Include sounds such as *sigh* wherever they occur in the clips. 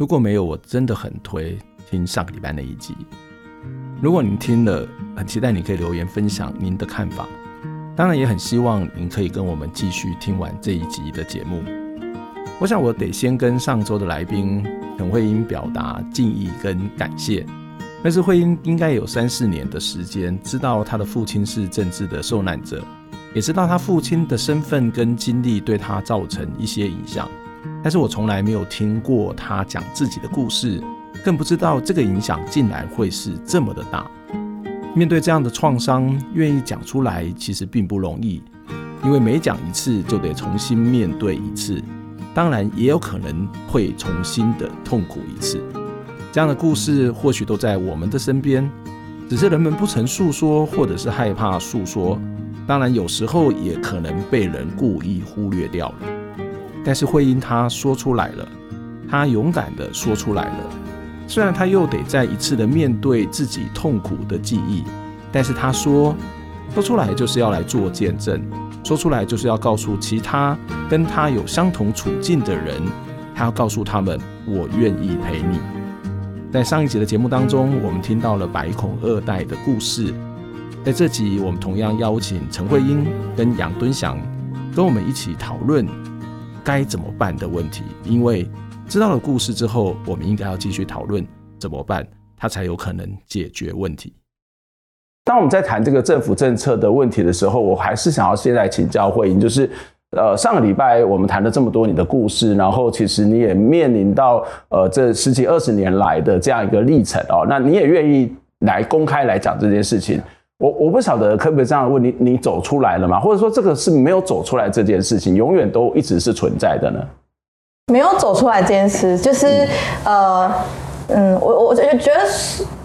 如果没有，我真的很推听上个礼拜那一集。如果您听了，很期待你可以留言分享您的看法。当然，也很希望您可以跟我们继续听完这一集的节目。我想，我得先跟上周的来宾陈慧英表达敬意跟感谢。但是慧英应该有三四年的时间，知道她的父亲是政治的受难者，也知道他父亲的身份跟经历对他造成一些影响。但是我从来没有听过他讲自己的故事，更不知道这个影响竟然会是这么的大。面对这样的创伤，愿意讲出来其实并不容易，因为每讲一次就得重新面对一次，当然也有可能会重新的痛苦一次。这样的故事或许都在我们的身边，只是人们不曾诉说，或者是害怕诉说。当然有时候也可能被人故意忽略掉了。但是慧英她说出来了，她勇敢地说出来了。虽然她又得再一次的面对自己痛苦的记忆，但是她说，说出来就是要来做见证，说出来就是要告诉其他跟她有相同处境的人，她要告诉他们，我愿意陪你。在上一集的节目当中，我们听到了百孔二代的故事。在这集，我们同样邀请陈慧英跟杨敦祥跟我们一起讨论。该怎么办的问题，因为知道了故事之后，我们应该要继续讨论怎么办，它才有可能解决问题。当我们在谈这个政府政策的问题的时候，我还是想要现在请教慧英，就是呃，上个礼拜我们谈了这么多你的故事，然后其实你也面临到呃这十几二十年来的这样一个历程哦，那你也愿意来公开来讲这件事情。我我不晓得可不可以这样问你，你走出来了吗？或者说这个是没有走出来这件事情，永远都一直是存在的呢？没有走出来这件事，就是、嗯、呃嗯，我我觉得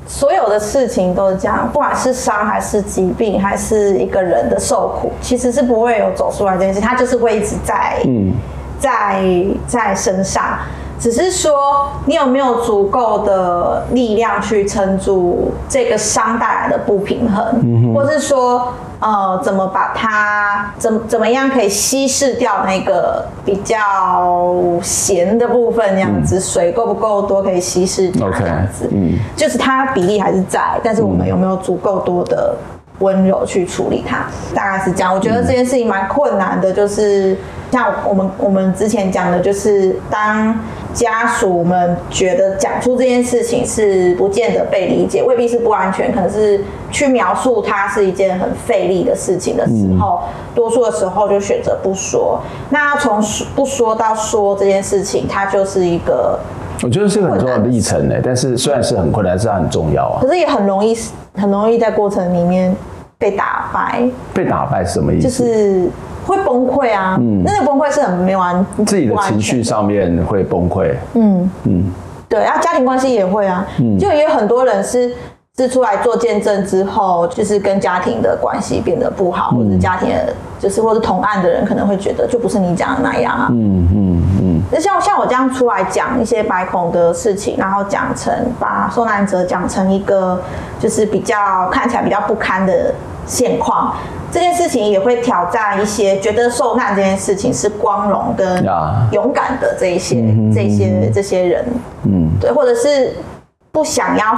所有的事情都是这样，不管是伤还是疾病，还是一个人的受苦，其实是不会有走出来这件事，它就是会一直在嗯在在身上。只是说，你有没有足够的力量去撑住这个伤带来的不平衡，嗯、或是说，呃，怎么把它怎怎么样可以稀释掉那个比较咸的部分？这样子，嗯、水够不够多可以稀释掉？这样子，嗯，就是它比例还是在，但是我们有没有足够多的温柔去处理它？大概是这样。我觉得这件事情蛮困难的，就是像我们我们之前讲的，就是当。家属们觉得讲出这件事情是不见得被理解，未必是不安全，可能是去描述它是一件很费力的事情的时候，嗯、多数的时候就选择不说。那从不说到说这件事情，它就是一个，我觉得是个很重要的历程呢。但是虽然是很困难，但是它很重要啊。可是也很容易，很容易在过程里面被打败。被打败是什么意思？就是。会崩溃啊！嗯，那个崩溃是很没完，自己的情绪上面会崩溃。嗯嗯，对，然后家庭关系也会啊。嗯，就也有很多人是是出来做见证之后，就是跟家庭的关系变得不好，嗯、或者家庭的就是或者同案的人可能会觉得就不是你讲的那样啊。嗯嗯嗯。那、像像我这样出来讲一些白孔的事情，然后讲成把受难者讲成一个就是比较看起来比较不堪的现况。这件事情也会挑战一些觉得受难这件事情是光荣跟勇敢的这一些、yeah. 这些这些人，嗯，对，或者是不想要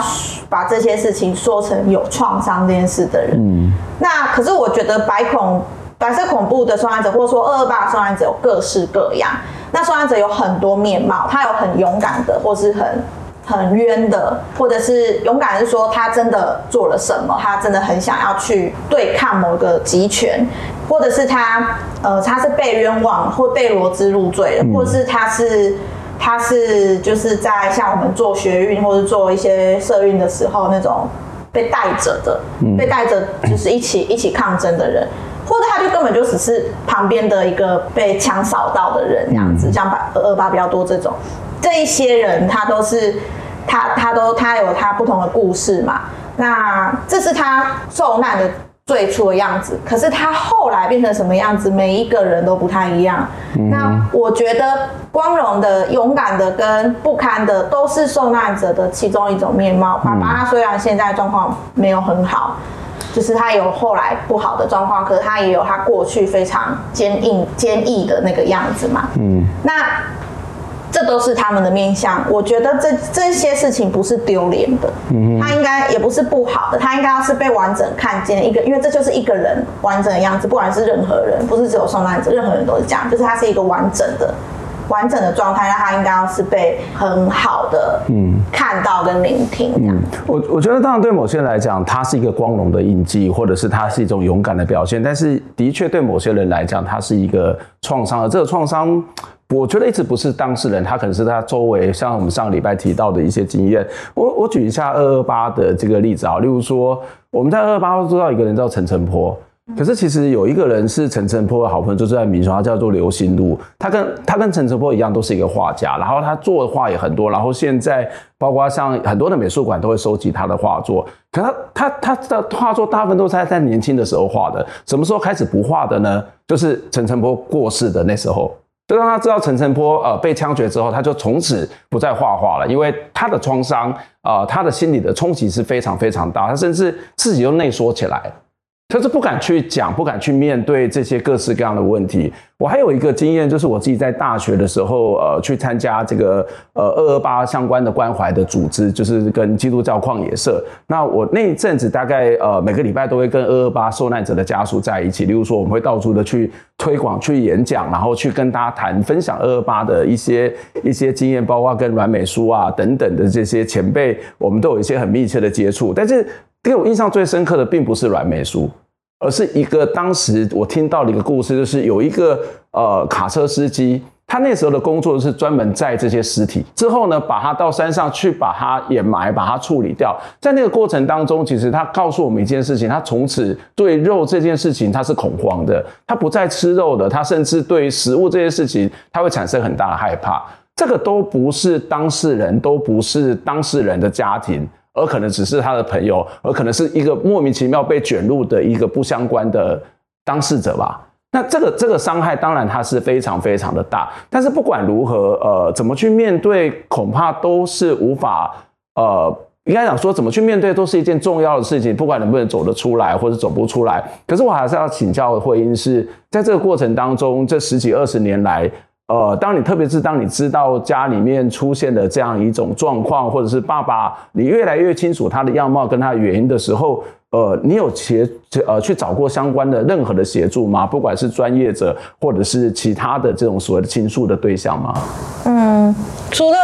把这些事情说成有创伤这件事的人，嗯，那可是我觉得白恐白色恐怖的受害者，或者说二二八的受害者有各式各样，那受害者有很多面貌，他有很勇敢的，或是很。很冤的，或者是勇敢的是说他真的做了什么，他真的很想要去对抗某个集权，或者是他呃他是被冤枉或被罗织入罪的，或者是他是他是就是在像我们做学运或者做一些社运的时候那种被带着的，被带着就是一起 *coughs* 一起抗争的人，或者他就根本就只是旁边的一个被枪扫到的人这样子，像二二八比较多这种。这一些人他都是他他都他有他不同的故事嘛。那这是他受难的最初的样子，可是他后来变成什么样子，每一个人都不太一样。嗯、那我觉得光荣的、勇敢的跟不堪的，都是受难者的其中一种面貌。爸爸他虽然现在状况没有很好，就是他有后来不好的状况，可是他也有他过去非常坚硬、坚毅的那个样子嘛。嗯，那。这都是他们的面相，我觉得这这些事情不是丢脸的，嗯，他应该也不是不好的，他应该要是被完整看见一个，因为这就是一个人完整的样子，不管是任何人，不是只有受难者，任何人都是这样，就是他是一个完整的、完整的状态，那他应该要是被很好的嗯看到跟聆听这样。嗯，我我觉得当然对某些人来讲，他是一个光荣的印记，或者是他是一种勇敢的表现，但是的确对某些人来讲，他是一个创伤，而这个创伤。我觉得一直不是当事人，他可能是他周围，像我们上个礼拜提到的一些经验。我我举一下二二八的这个例子啊，例如说我们在二二八都知道一个人叫陈澄波，可是其实有一个人是陈澄波的好朋友，就是在民雄，他叫做刘心路。他跟他跟陈澄波一样，都是一个画家，然后他做的画也很多，然后现在包括像很多的美术馆都会收集他的画作。可他他他的画作大部分都是在在年轻的时候画的，什么时候开始不画的呢？就是陈澄波过世的那时候。就当他知道陈晨波呃被枪决之后，他就从此不再画画了，因为他的创伤啊，他的心理的冲击是非常非常大，他甚至自己都内缩起来了。他是不敢去讲，不敢去面对这些各式各样的问题。我还有一个经验，就是我自己在大学的时候，呃，去参加这个呃二二八相关的关怀的组织，就是跟基督教旷野社。那我那一阵子大概呃每个礼拜都会跟二二八受难者的家属在一起，例如说我们会到处的去推广、去演讲，然后去跟大家谈、分享二二八的一些一些经验，包括跟阮美书啊等等的这些前辈，我们都有一些很密切的接触，但是。给我印象最深刻的，并不是阮美书，而是一个当时我听到的一个故事，就是有一个呃卡车司机，他那时候的工作是专门载这些尸体，之后呢，把他到山上去把它掩埋，把它处理掉。在那个过程当中，其实他告诉我们一件事情，他从此对肉这件事情他是恐慌的，他不再吃肉的，他甚至对食物这件事情他会产生很大的害怕。这个都不是当事人，都不是当事人的家庭。而可能只是他的朋友，而可能是一个莫名其妙被卷入的一个不相关的当事者吧。那这个这个伤害当然它是非常非常的大，但是不管如何，呃，怎么去面对，恐怕都是无法，呃，应该讲说怎么去面对都是一件重要的事情，不管能不能走得出来或者走不出来。可是我还是要请教慧英是在这个过程当中，这十几二十年来。呃，当你特别是当你知道家里面出现的这样一种状况，或者是爸爸你越来越清楚他的样貌跟他的原因的时候，呃，你有协呃去找过相关的任何的协助吗？不管是专业者或者是其他的这种所谓的倾诉的对象吗？嗯，除了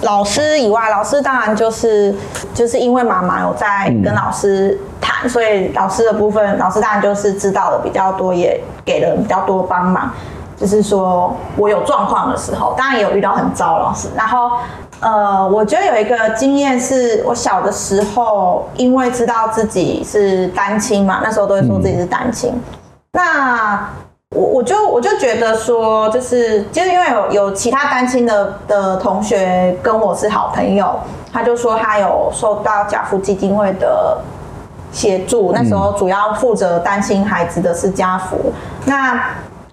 老师以外，老师当然就是就是因为妈妈有在跟老师谈，嗯，所以老师的部分，老师当然就是知道的比较多，也给了比较多帮忙。就是说我有状况的时候，当然也有遇到很糟老师。然后，呃，我觉得有一个经验是，我小的时候，因为知道自己是单亲嘛，那时候都会说自己是单亲。那我我就我就觉得说，就是就是因为有有其他单亲的的同学跟我是好朋友，他就说他有受到家扶基金会的协助，那时候主要负责单亲孩子的是家扶。那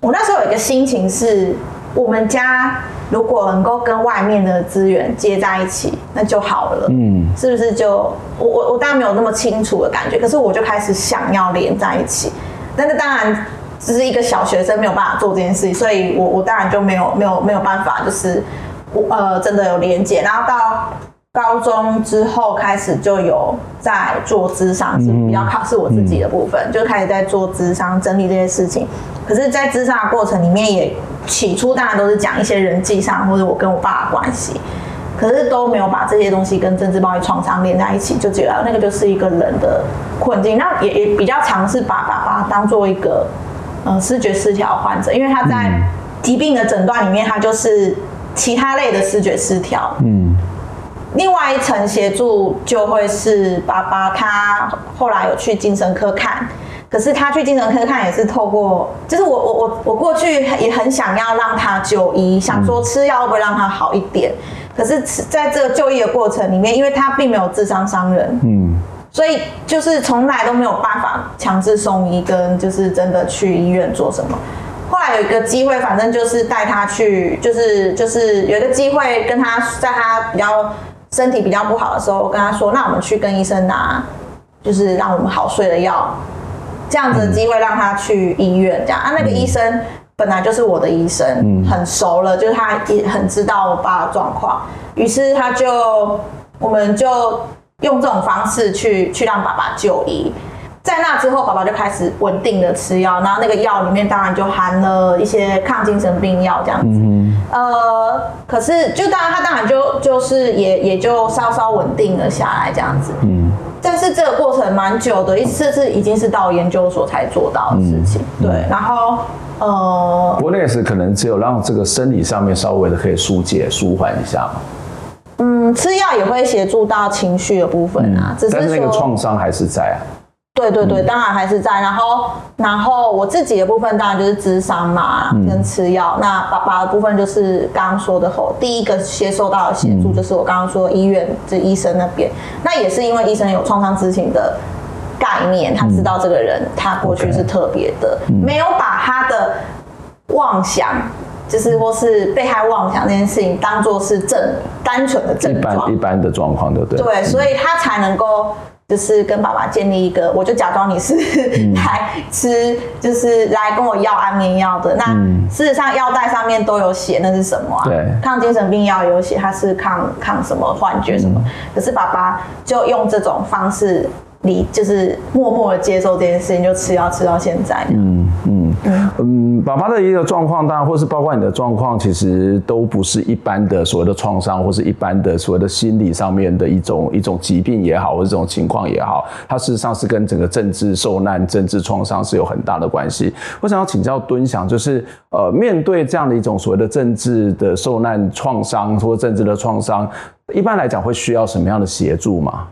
我那时候有一个心情是，我们家如果能够跟外面的资源接在一起，那就好了。嗯，是不是就我我我当然没有那么清楚的感觉，可是我就开始想要连在一起。但是当然只是一个小学生没有办法做这件事情，所以我我当然就没有没有没有办法，就是我呃真的有连接。然后到高中之后开始就有在做智商，是比较考试我自己的部分，嗯、就开始在做智商整理这些事情。可是，在智商的过程里面，也起初当然都是讲一些人际上或者我跟我爸的关系，可是都没有把这些东西跟政治暴力创伤连在一起，就觉得那个就是一个人的困境。那也也比较尝试把爸爸当做一个呃视觉失调患者，因为他在疾病的诊断里面，他就是其他类的视觉失调。嗯。另外一层协助就会是爸爸他后来有去精神科看。可是他去精神科看也是透过，就是我我我我过去也很想要让他就医，想说吃药会不会让他好一点。可是在这个就医的过程里面，因为他并没有智商伤人，嗯，所以就是从来都没有办法强制送医跟就是真的去医院做什么。后来有一个机会，反正就是带他去，就是就是有一个机会跟他在他比较身体比较不好的时候，我跟他说，那我们去跟医生拿，就是让我们好睡的药，这样子的机会让他去医院，这样啊，那个医生。本来就是我的医生，嗯、很熟了，就是他也很知道我爸的状况，于是他就，我们就用这种方式去去让爸爸就医。在那之后，爸爸就开始稳定的吃药，然后那个药里面当然就含了一些抗精神病药这样子。嗯、呃，可是就当然他当然就就是也也就稍稍稳定了下来这样子。嗯，但是这个过程蛮久的，一次是已经是到研究所才做到的事情。嗯、对，然后。呃，不过那也是可能只有让这个生理上面稍微的可以疏解、舒缓一下嘛。嗯，吃药也会协助到情绪的部分啊，只是，但是那个创伤还是在啊。对对对，当然还是在。然后，然后我自己的部分当然就是咨商嘛，跟吃药。那爸爸的部分就是刚刚说的后，第一个接受到的协助就是我刚刚说医院这医生那边。那也是因为医生有创伤知情的。概念，他知道这个人，他过去是特别的，没有把他的妄想，就是或是被害妄想这件事情当做是正单纯的症状，一般一般的状况，对不对？对，所以他才能够就是跟爸爸建立一个，我就假装你是 *laughs* 来吃，就是来跟我要安眠药的。那事实上药袋上面都有写那是什么啊？对，抗精神病药有写它是抗抗什么幻觉什么，可是爸爸就用这种方式。你就是默默的接受这件事情，就吃药吃到现在。嗯嗯嗯嗯，爸爸的一个状况，当然或是包括你的状况，其实都不是一般的所谓的创伤，或是一般的所谓的心理上面的一种一种疾病也好，或者这种情况也好，它事实上是跟整个政治受难、政治创伤是有很大的关系。我想要请教敦祥，就是呃，面对这样的一种所谓的政治的受难创伤或政治的创伤，一般来讲会需要什么样的协助吗？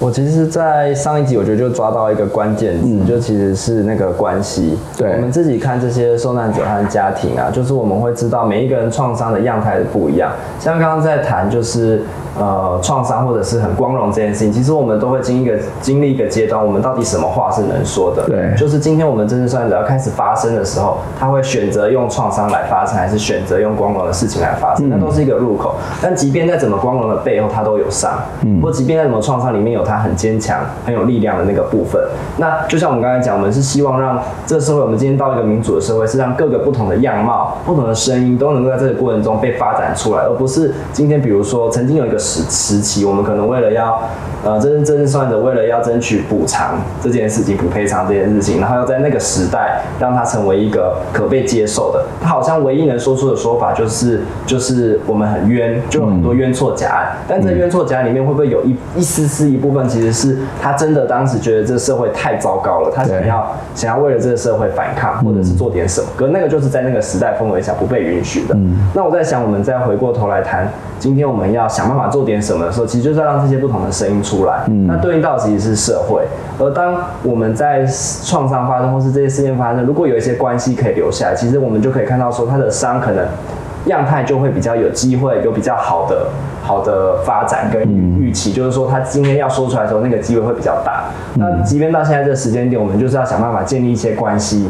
我其实，在上一集我觉得就抓到一个关键词，嗯、就其实是那个关系。对，我们自己看这些受难者和家庭啊，就是我们会知道每一个人创伤的样态不一样。像刚刚在谈，就是。呃，创伤或者是很光荣这件事情，其实我们都会经历一个经历一个阶段，我们到底什么话是能说的？对，就是今天我们真正受难者要开始发生的时候，他会选择用创伤来发生，还是选择用光荣的事情来发生？嗯、那都是一个入口。但即便在怎么光荣的背后，他都有伤。嗯，或即便在怎么创伤里面有他很坚强、很有力量的那个部分。那就像我们刚才讲，我们是希望让这个社会，我们今天到一个民主的社会，是让各个不同的样貌、不同的声音都能够在这个过程中被发展出来，而不是今天比如说曾经有一个。时时期，我们可能为了要，呃，真真正受难者为了要争取补偿这件事情，补赔偿这件事情，然后要在那个时代让它成为一个可被接受的。他好像唯一能说出的说法就是，就是我们很冤，就有很多冤错假案。但这冤错假案里面会不会有一一丝丝一部分，其实是他真的当时觉得这社会太糟糕了，他想要想要为了这个社会反抗，或者是做点什么。可那个就是在那个时代氛围下不被允许的。嗯、那我在想，我们再回过头来谈。今天我们要想办法做点什么的时候，其实就是要让这些不同的声音出来。嗯，那对应到其实是社会。而当我们在创伤发生或是这些事件发生，如果有一些关系可以留下来，其实我们就可以看到说，他的伤可能样态就会比较有机会，有比较好的好的发展跟预期。嗯、就是说，他今天要说出来的时候，那个机会会比较大。嗯、那即便到现在这个时间点，我们就是要想办法建立一些关系。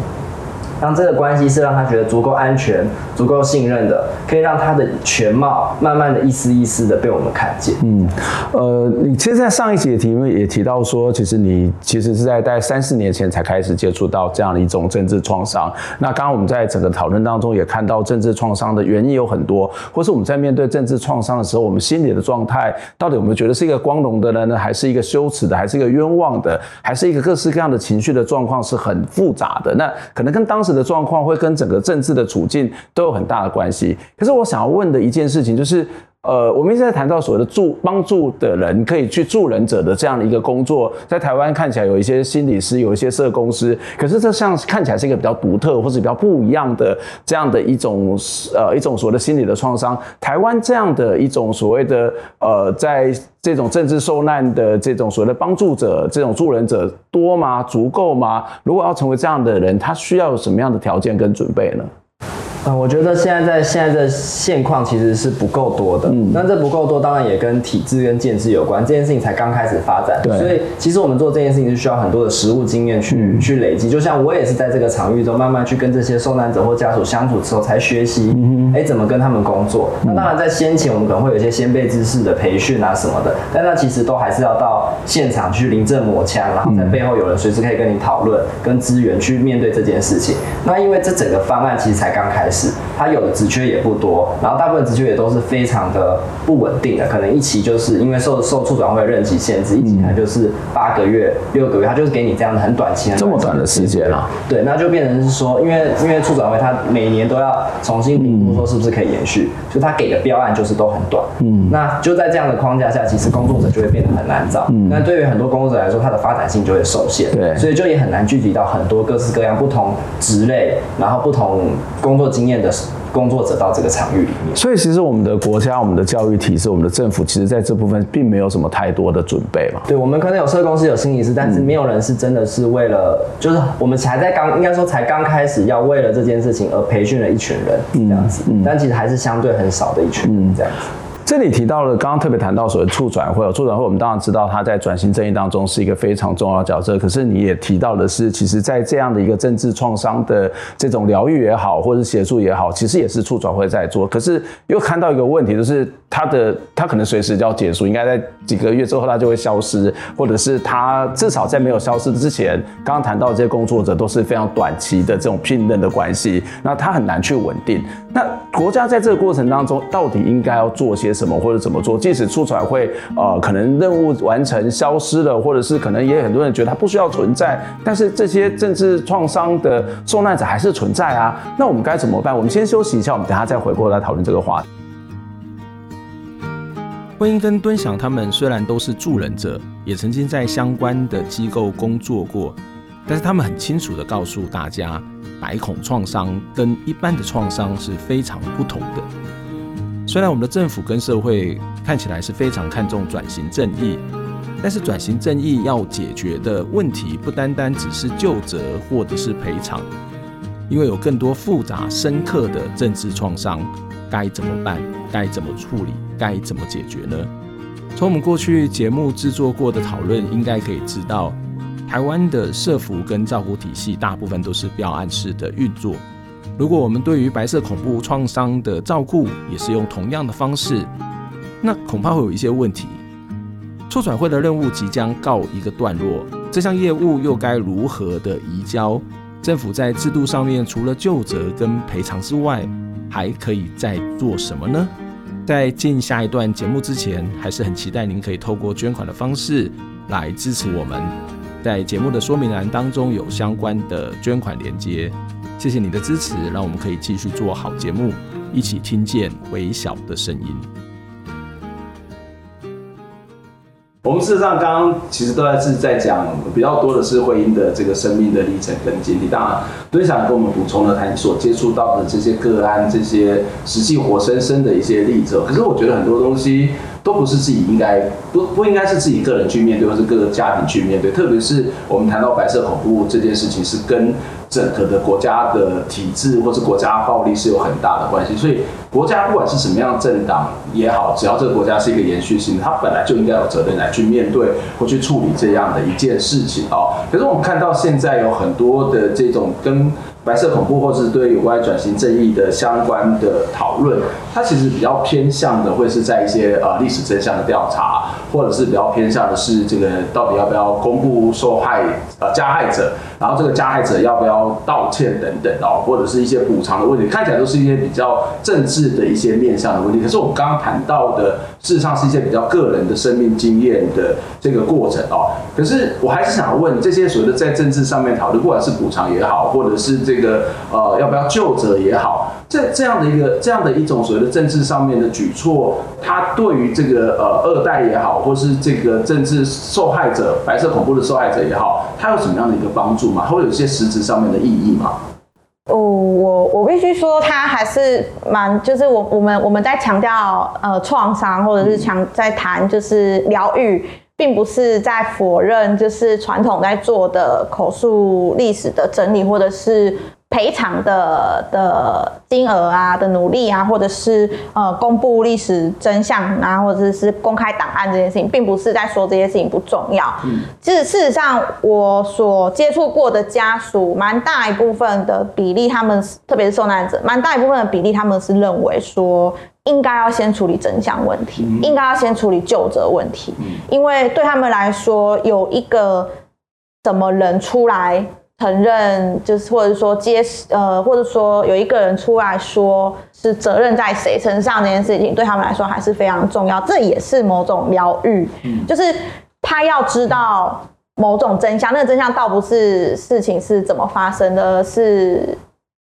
让这个关系是让他觉得足够安全、足够信任的，可以让他的全貌慢慢的一丝一丝的被我们看见。嗯，呃，你其实，在上一集的题目也提到说，其实你其实是在大概三四年前才开始接触到这样的一种政治创伤。那刚刚我们在整个讨论当中也看到，政治创伤的原因有很多，或是我们在面对政治创伤的时候，我们心里的状态到底我们觉得是一个光荣的呢，还是一个羞耻的，还是一个冤枉的，还是一个各式各样的情绪的状况是很复杂的。那可能跟当时。的状况会跟整个政治的处境都有很大的关系。可是我想要问的一件事情就是，呃，我们一直在谈到所谓的助帮助的人可以去助人者的这样的一个工作，在台湾看起来有一些心理师，有一些社工师，可是这像看起来是一个比较独特或者比较不一样的这样的一种呃一种所谓的心理的创伤。台湾这样的一种所谓的呃，在这种政治受难的这种所谓的帮助者，这种助人者多吗？足够吗？如果要成为这样的人，他需要有什么样的条件跟准备呢？嗯，我觉得现在在现在的现况其实是不够多的。嗯，那这不够多，当然也跟体制跟建制有关。这件事情才刚开始发展，对。所以其实我们做这件事情是需要很多的实务经验去、嗯、去累积。就像我也是在这个场域中慢慢去跟这些受难者或家属相处之后，才学习，嗯哎，怎么跟他们工作。嗯、那当然在先前我们可能会有一些先辈知识的培训啊什么的，但那其实都还是要到现场去临阵磨枪，然后在背后有人随时可以跟你讨论，跟资源去面对这件事情。那因为这整个方案其实才刚开始。是，他有的职缺也不多，然后大部分职缺也都是非常的不稳定的，可能一期就是因为受受处长会任期限制，一期他就是八个月、六个月，他就是给你这样的很短期的，这么短的时间啊？对，那就变成是说，因为因为处长会他每年都要重新评估说是不是可以延续，就他给的标案就是都很短，嗯，那就在这样的框架下，其实工作者就会变得很难找，嗯，那对于很多工作者来说，他的发展性就会受限，对，所以就也很难聚集到很多各式各样不同职类，然后不同工作经验的工作者到这个场域里面，所以其实我们的国家、我们的教育体制、我们的政府，其实在这部分并没有什么太多的准备嘛。对，我们可能有社工师、有心理师，但是没有人是真的是为了，就是我们才在刚，应该说才刚开始要为了这件事情而培训了一群人这样子，但其实还是相对很少的一群人这样子。这里提到了，刚刚特别谈到所谓促转会，促转会我们当然知道它在转型正义当中是一个非常重要的角色。可是你也提到的是，其实，在这样的一个政治创伤的这种疗愈也好，或者是协助也好，其实也是促转会在做。可是又看到一个问题，就是它的它可能随时就要结束，应该在几个月之后它就会消失，或者是它至少在没有消失之前，刚刚谈到这些工作者都是非常短期的这种聘任的关系，那它很难去稳定。那国家在这个过程当中到底应该要做些什么？或者怎么做？即使促转会呃可能任务完成消失了，或者是可能也很多人觉得它不需要存在，但是这些政治创伤的受难者还是存在啊。那我们该怎么办？我们先休息一下，我们等下再回过来讨论这个话题。婚姻跟敦祥他们虽然都是助人者，也曾经在相关的机构工作过，但是他们很清楚的告诉大家，百孔创伤跟一般的创伤是非常不同的。虽然我们的政府跟社会看起来是非常看重转型正义，但是转型正义要解决的问题不单单只是究责或者是赔偿，因为有更多复杂深刻的政治创伤，该怎么办？该怎么处理？该怎么解决呢？从我们过去节目制作过的讨论，应该可以知道，台湾的社服跟照护体系大部分都是标案式的运作。如果我们对于白色恐怖创伤的照顾也是用同样的方式，那恐怕会有一些问题。促转会的任务即将告一个段落，这项业务又该如何的移交？政府在制度上面除了就责跟赔偿之外，还可以再做什么呢？在进下一段节目之前，还是很期待您可以透过捐款的方式来支持我们。在节目的说明栏当中有相关的捐款连接。谢谢你的支持，让我们可以继续做好节目，一起听见微小的声音。我们事实上刚刚其实都在是在讲比较多的是婚姻的这个生命的历程跟经历。当然，敦祥跟我们补充了他所接触到的这些个案，这些实际活生生的一些例子。可是我觉得很多东西都不是自己应该不不应该是自己个人去面对，或是各个家庭去面对。特别是我们谈到白色恐怖这件事情，是跟整个的国家的体制或是国家暴力是有很大的关系，所以国家不管是什么样政党也好，只要这个国家是一个延续性的，它本来就应该有责任来去面对或去处理这样的一件事情哦。可是我们看到现在有很多的这种跟白色恐怖或是对有关转型正义的相关的讨论，它其实比较偏向的会是在一些呃历史真相的调查，或者是比较偏向的是这个到底要不要公布受害呃加害者。然后这个加害者要不要道歉等等哦，或者是一些补偿的问题，看起来都是一些比较政治的一些面向的问题。可是我们刚刚谈到的，事实上是一些比较个人的生命经验的这个过程哦。可是我还是想问，这些所谓的在政治上面讨论，不管是补偿也好，或者是这个呃要不要究责也好，这这样的一个这样的一种所谓的政治上面的举措，它对于这个呃二代也好，或是这个政治受害者、白色恐怖的受害者也好，它有什么样的一个帮助吗？它会有一些实质上面的意义嘛？哦，我我必须说，它还是蛮，就是我我们我们在强调呃创伤，或者是强在谈就是疗愈，并不是在否认就是传统在做的口述历史的整理，或者是。赔偿的的金额啊的努力啊，或者是呃公布历史真相啊，或者是公开档案这件事情，并不是在说这些事情不重要。嗯，其实事实上，我所接触过的家属，蛮大一部分的比例，他们特别是受难者，蛮大一部分的比例，他们是认为说，应该要先处理真相问题，嗯、应该要先处理究责问题，嗯、因为对他们来说，有一个什么人出来。承认就是，或者说接呃，或者说有一个人出来说是责任在谁身上这件事情，对他们来说还是非常重要。这也是某种疗愈，嗯，就是他要知道某种真相。那个真相倒不是事情是怎么发生的，是。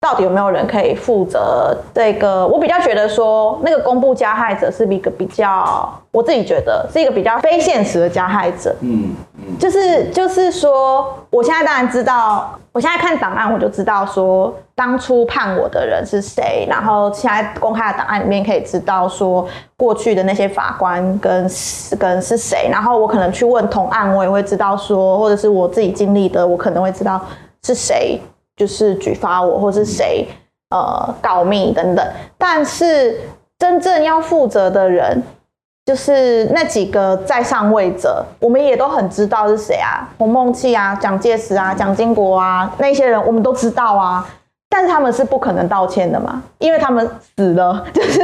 到底有没有人可以负责这个？我比较觉得说，那个公布加害者是一个比较，我自己觉得是一个比较非现实的加害者。嗯嗯，就是就是说，我现在当然知道，我现在看档案我就知道说，当初判我的人是谁，然后现在公开的档案里面可以知道说，过去的那些法官跟跟是谁，然后我可能去问同案，我也会知道说，或者是我自己经历的，我可能会知道是谁。就是举发我，或是谁呃告密等等，但是真正要负责的人，就是那几个在上位者，我们也都很知道是谁啊，洪孟契啊，蒋介石啊，蒋经国啊，那些人我们都知道啊，但是他们是不可能道歉的嘛，因为他们死了，就是，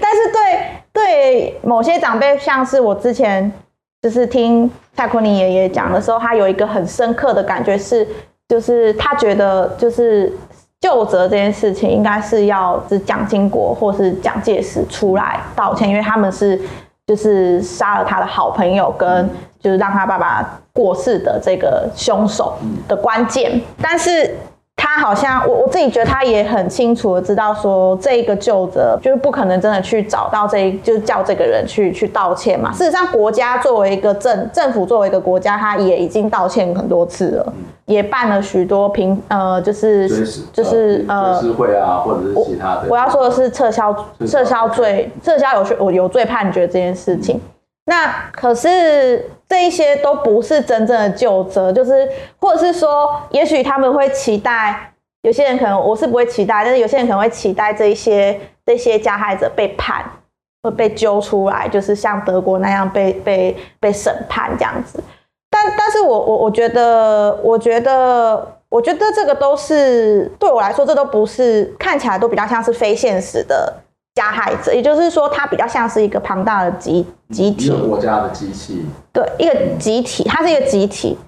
但是对对某些长辈，像是我之前就是听蔡坤林爷爷讲的时候，他有一个很深刻的感觉是。就是他觉得，就是就责这件事情，应该是要是蒋经国或是蒋介石出来道歉，因为他们是就是杀了他的好朋友，跟就是让他爸爸过世的这个凶手的关键，但是。他好像我我自己觉得他也很清楚的知道说，这个旧责就是不可能真的去找到这一，就是叫这个人去去道歉嘛。事实上，国家作为一个政政府作为一个国家，他也已经道歉很多次了，也办了许多平呃就是就是呃追思会啊，或者是其他的。我要说的是撤销撤销罪撤销有有罪判决这件事情。那可是。这一些都不是真正的究责，就是或者是说，也许他们会期待，有些人可能我是不会期待，但是有些人可能会期待这一些这些加害者被判，会被揪出来，就是像德国那样被被被审判这样子。但但是我我我觉得，我觉得我觉得这个都是对我来说，这都不是看起来都比较像是非现实的。加害者，也就是说，它比较像是一个庞大的集集体，一个国家的机器，对，一个集体，它是一个集体，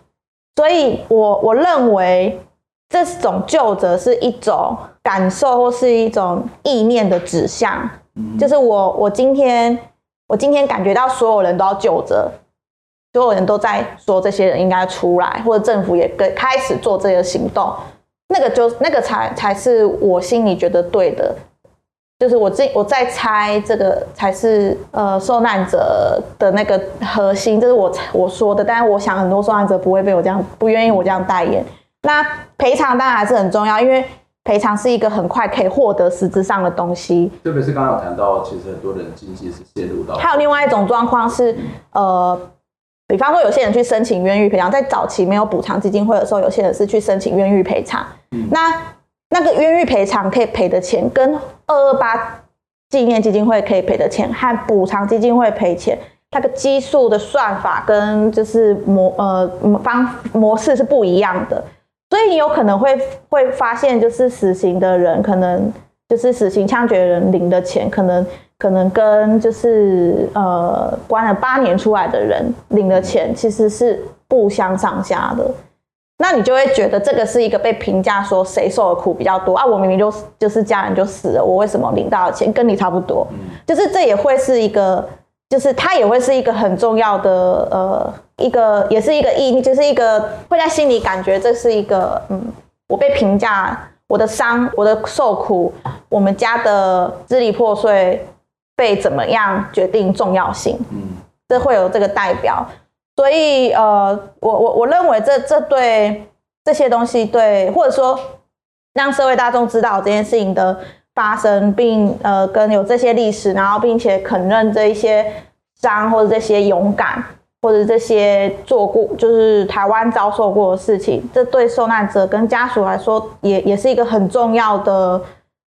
所以我我认为这种究责是一种感受或是一种意念的指向，嗯、就是我我今天我今天感觉到所有人都要救责，所有人都在说这些人应该出来，或者政府也跟开始做这个行动，那个就那个才才是我心里觉得对的。就是我这我在猜这个才是呃受难者的那个核心，这是我我说的，但是我想很多受难者不会被我这样不愿意我这样代言。那赔偿当然还是很重要，因为赔偿是一个很快可以获得实质上的东西。特别是刚刚有谈到，其实很多人经济是陷入到。还有另外一种状况是，呃，比方说有些人去申请冤狱赔偿，在早期没有补偿基金会的时候，有些人是去申请冤狱赔偿。嗯、那那个冤狱赔偿可以赔的钱，跟二二八纪念基金会可以赔的钱和补偿基金会赔钱，那个基数的算法跟就是模呃方模式是不一样的，所以你有可能会会发现，就是死刑的人可能就是死刑枪决人领的钱，可能可能跟就是呃关了八年出来的人领的钱其实是不相上下的。那你就会觉得这个是一个被评价说谁受的苦比较多啊？我明明就就是家人就死了，我为什么领到的钱跟你差不多？就是这也会是一个，就是它也会是一个很重要的呃一个，也是一个意，就是一个会在心里感觉这是一个嗯，我被评价我的伤，我的受苦，我们家的支离破碎被怎么样决定重要性？嗯，这会有这个代表。所以呃，我我我认为这这对这些东西对，或者说让社会大众知道这件事情的发生，并呃跟有这些历史，然后并且肯认这一些伤或者这些勇敢。或者这些做过，就是台湾遭受过的事情，这对受难者跟家属来说也，也是一个很重要的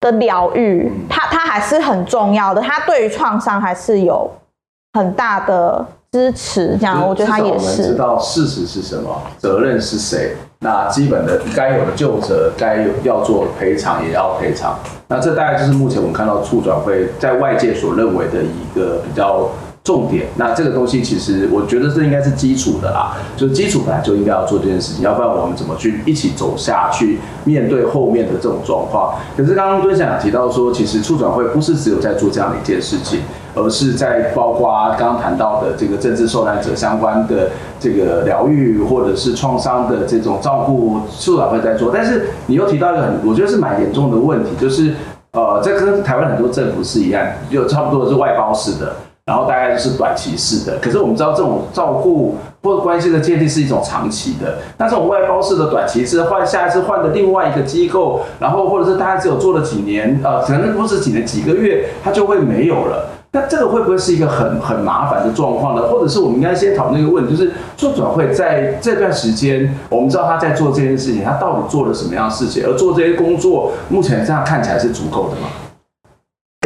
的疗愈。它它还是很重要的，它对于创伤还是有很大的支持。这样，我觉得他也是。知道事实是什么，责任是谁，那基本的该有的救责，该有要做赔偿也要赔偿。那这大概就是目前我们看到促转会在外界所认为的一个比较。重点，那这个东西其实我觉得这应该是基础的啦，就是基础本来就应该要做这件事情，要不然我们怎么去一起走下去面对后面的这种状况？可是刚刚敦祥提到说，其实促转会不是只有在做这样的一件事情，而是在包括刚刚谈到的这个政治受难者相关的这个疗愈或者是创伤的这种照顾，促转会在做。但是你又提到一个很，我觉得是蛮严重的问题，就是呃，这跟台湾很多政府是一样，就差不多是外包式的。然后大概就是短期式的，可是我们知道这种照顾或者关系的建立是一种长期的。那这种外包式的短期式换下一次换的另外一个机构，然后或者是大家只有做了几年，呃，可能不是几年几个月，它就会没有了。那这个会不会是一个很很麻烦的状况呢？或者是我们应该先讨论一个问题，就是促转会在这段时间，我们知道他在做这件事情，他到底做了什么样的事情？而做这些工作，目前这样看起来是足够的吗？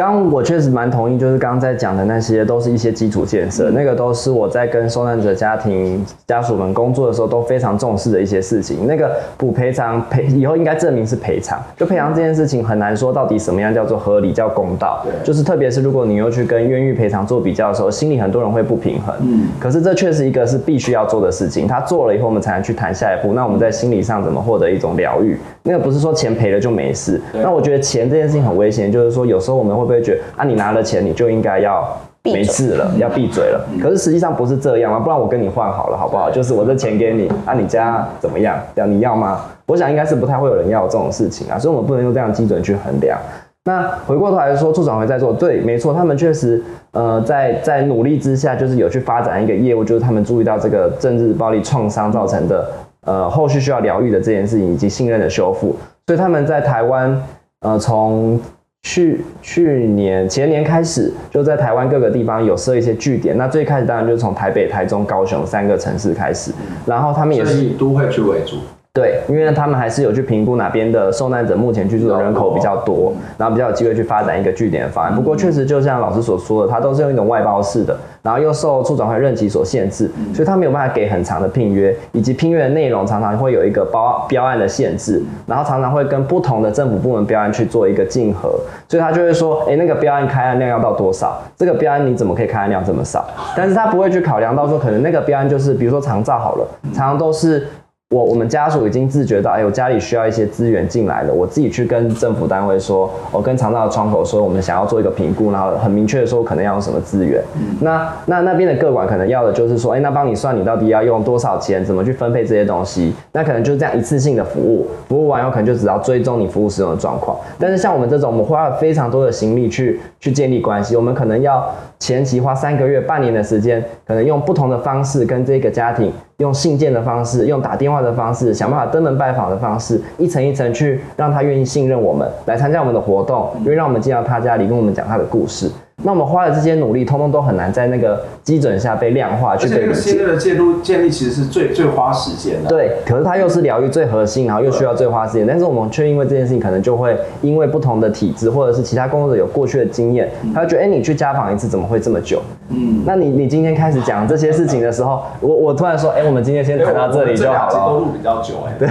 刚我确实蛮同意，就是刚刚在讲的那些，都是一些基础建设，那个都是我在跟受难者家庭家属们工作的时候都非常重视的一些事情。那个补赔偿赔以后应该证明是赔偿，就赔偿这件事情很难说到底什么样叫做合理叫公道。对，就是特别是如果你又去跟冤狱赔偿做比较的时候，心里很多人会不平衡。嗯，可是这确实一个是必须要做的事情，他做了以后我们才能去谈下一步。那我们在心理上怎么获得一种疗愈？那个不是说钱赔了就没事。那我觉得钱这件事情很危险，就是说有时候我们会不会觉得啊，你拿了钱你就应该要没事了，要闭嘴了？可是实际上不是这样啊，不然我跟你换好了好不好？就是我这钱给你，啊，你家怎么样？这样你要吗？我想应该是不太会有人要这种事情啊，所以我们不能用这样的基准去衡量。那回过头来说，促转会在做，对，没错，他们确实呃在在努力之下，就是有去发展一个业务，就是他们注意到这个政治暴力创伤造成的。呃，后续需要疗愈的这件事情以及信任的修复，所以他们在台湾，呃，从去去年前年开始，就在台湾各个地方有设一些据点。那最开始当然就是从台北、台中、高雄三个城市开始，然后他们也是以都会区为主。对，因为他们还是有去评估哪边的受难者目前居住的人口比较多，然后比较有机会去发展一个据点的方案。不过确实就像老师所说的，它都是用一种外包式的，然后又受促转会任期所限制，所以他没有办法给很长的聘约，以及聘约的内容常常会有一个包标案的限制，然后常常会跟不同的政府部门标案去做一个竞合，所以他就会说，哎，那个标案开案量要到多少？这个标案你怎么可以开案量这么少？但是他不会去考量到说，可能那个标案就是比如说长照好了，常常都是。我我们家属已经自觉到，哎，我家里需要一些资源进来了。我自己去跟政府单位说，我跟长照的窗口说，我们想要做一个评估，然后很明确的说可能要用什么资源。嗯、那那那边的各管可能要的就是说，哎，那帮你算你到底要用多少钱，怎么去分配这些东西。那可能就是这样一次性的服务，服务完以后可能就只要追踪你服务使用的状况。但是像我们这种，我们花了非常多的心力去去建立关系，我们可能要前期花三个月、半年的时间，可能用不同的方式跟这个家庭。用信件的方式，用打电话的方式，想办法登门拜访的方式，一层一层去让他愿意信任我们，来参加我们的活动，愿意让我们进到他家里跟我们讲他的故事。那我们花的这些努力，通通都很难在那个基准下被量化去被理解。而且信任的建立建立其实是最最花时间的。对，可是它又是疗愈最核心，然后又需要最花时间。但是我们却因为这件事情，可能就会因为不同的体质，或者是其他工作者有过去的经验，他会觉得，哎，你去家访一次怎么会这么久？嗯，那你你今天开始讲这些事情的时候，我我突然说，哎，我们今天先谈到这里就好了。这都录比较久，哎，对，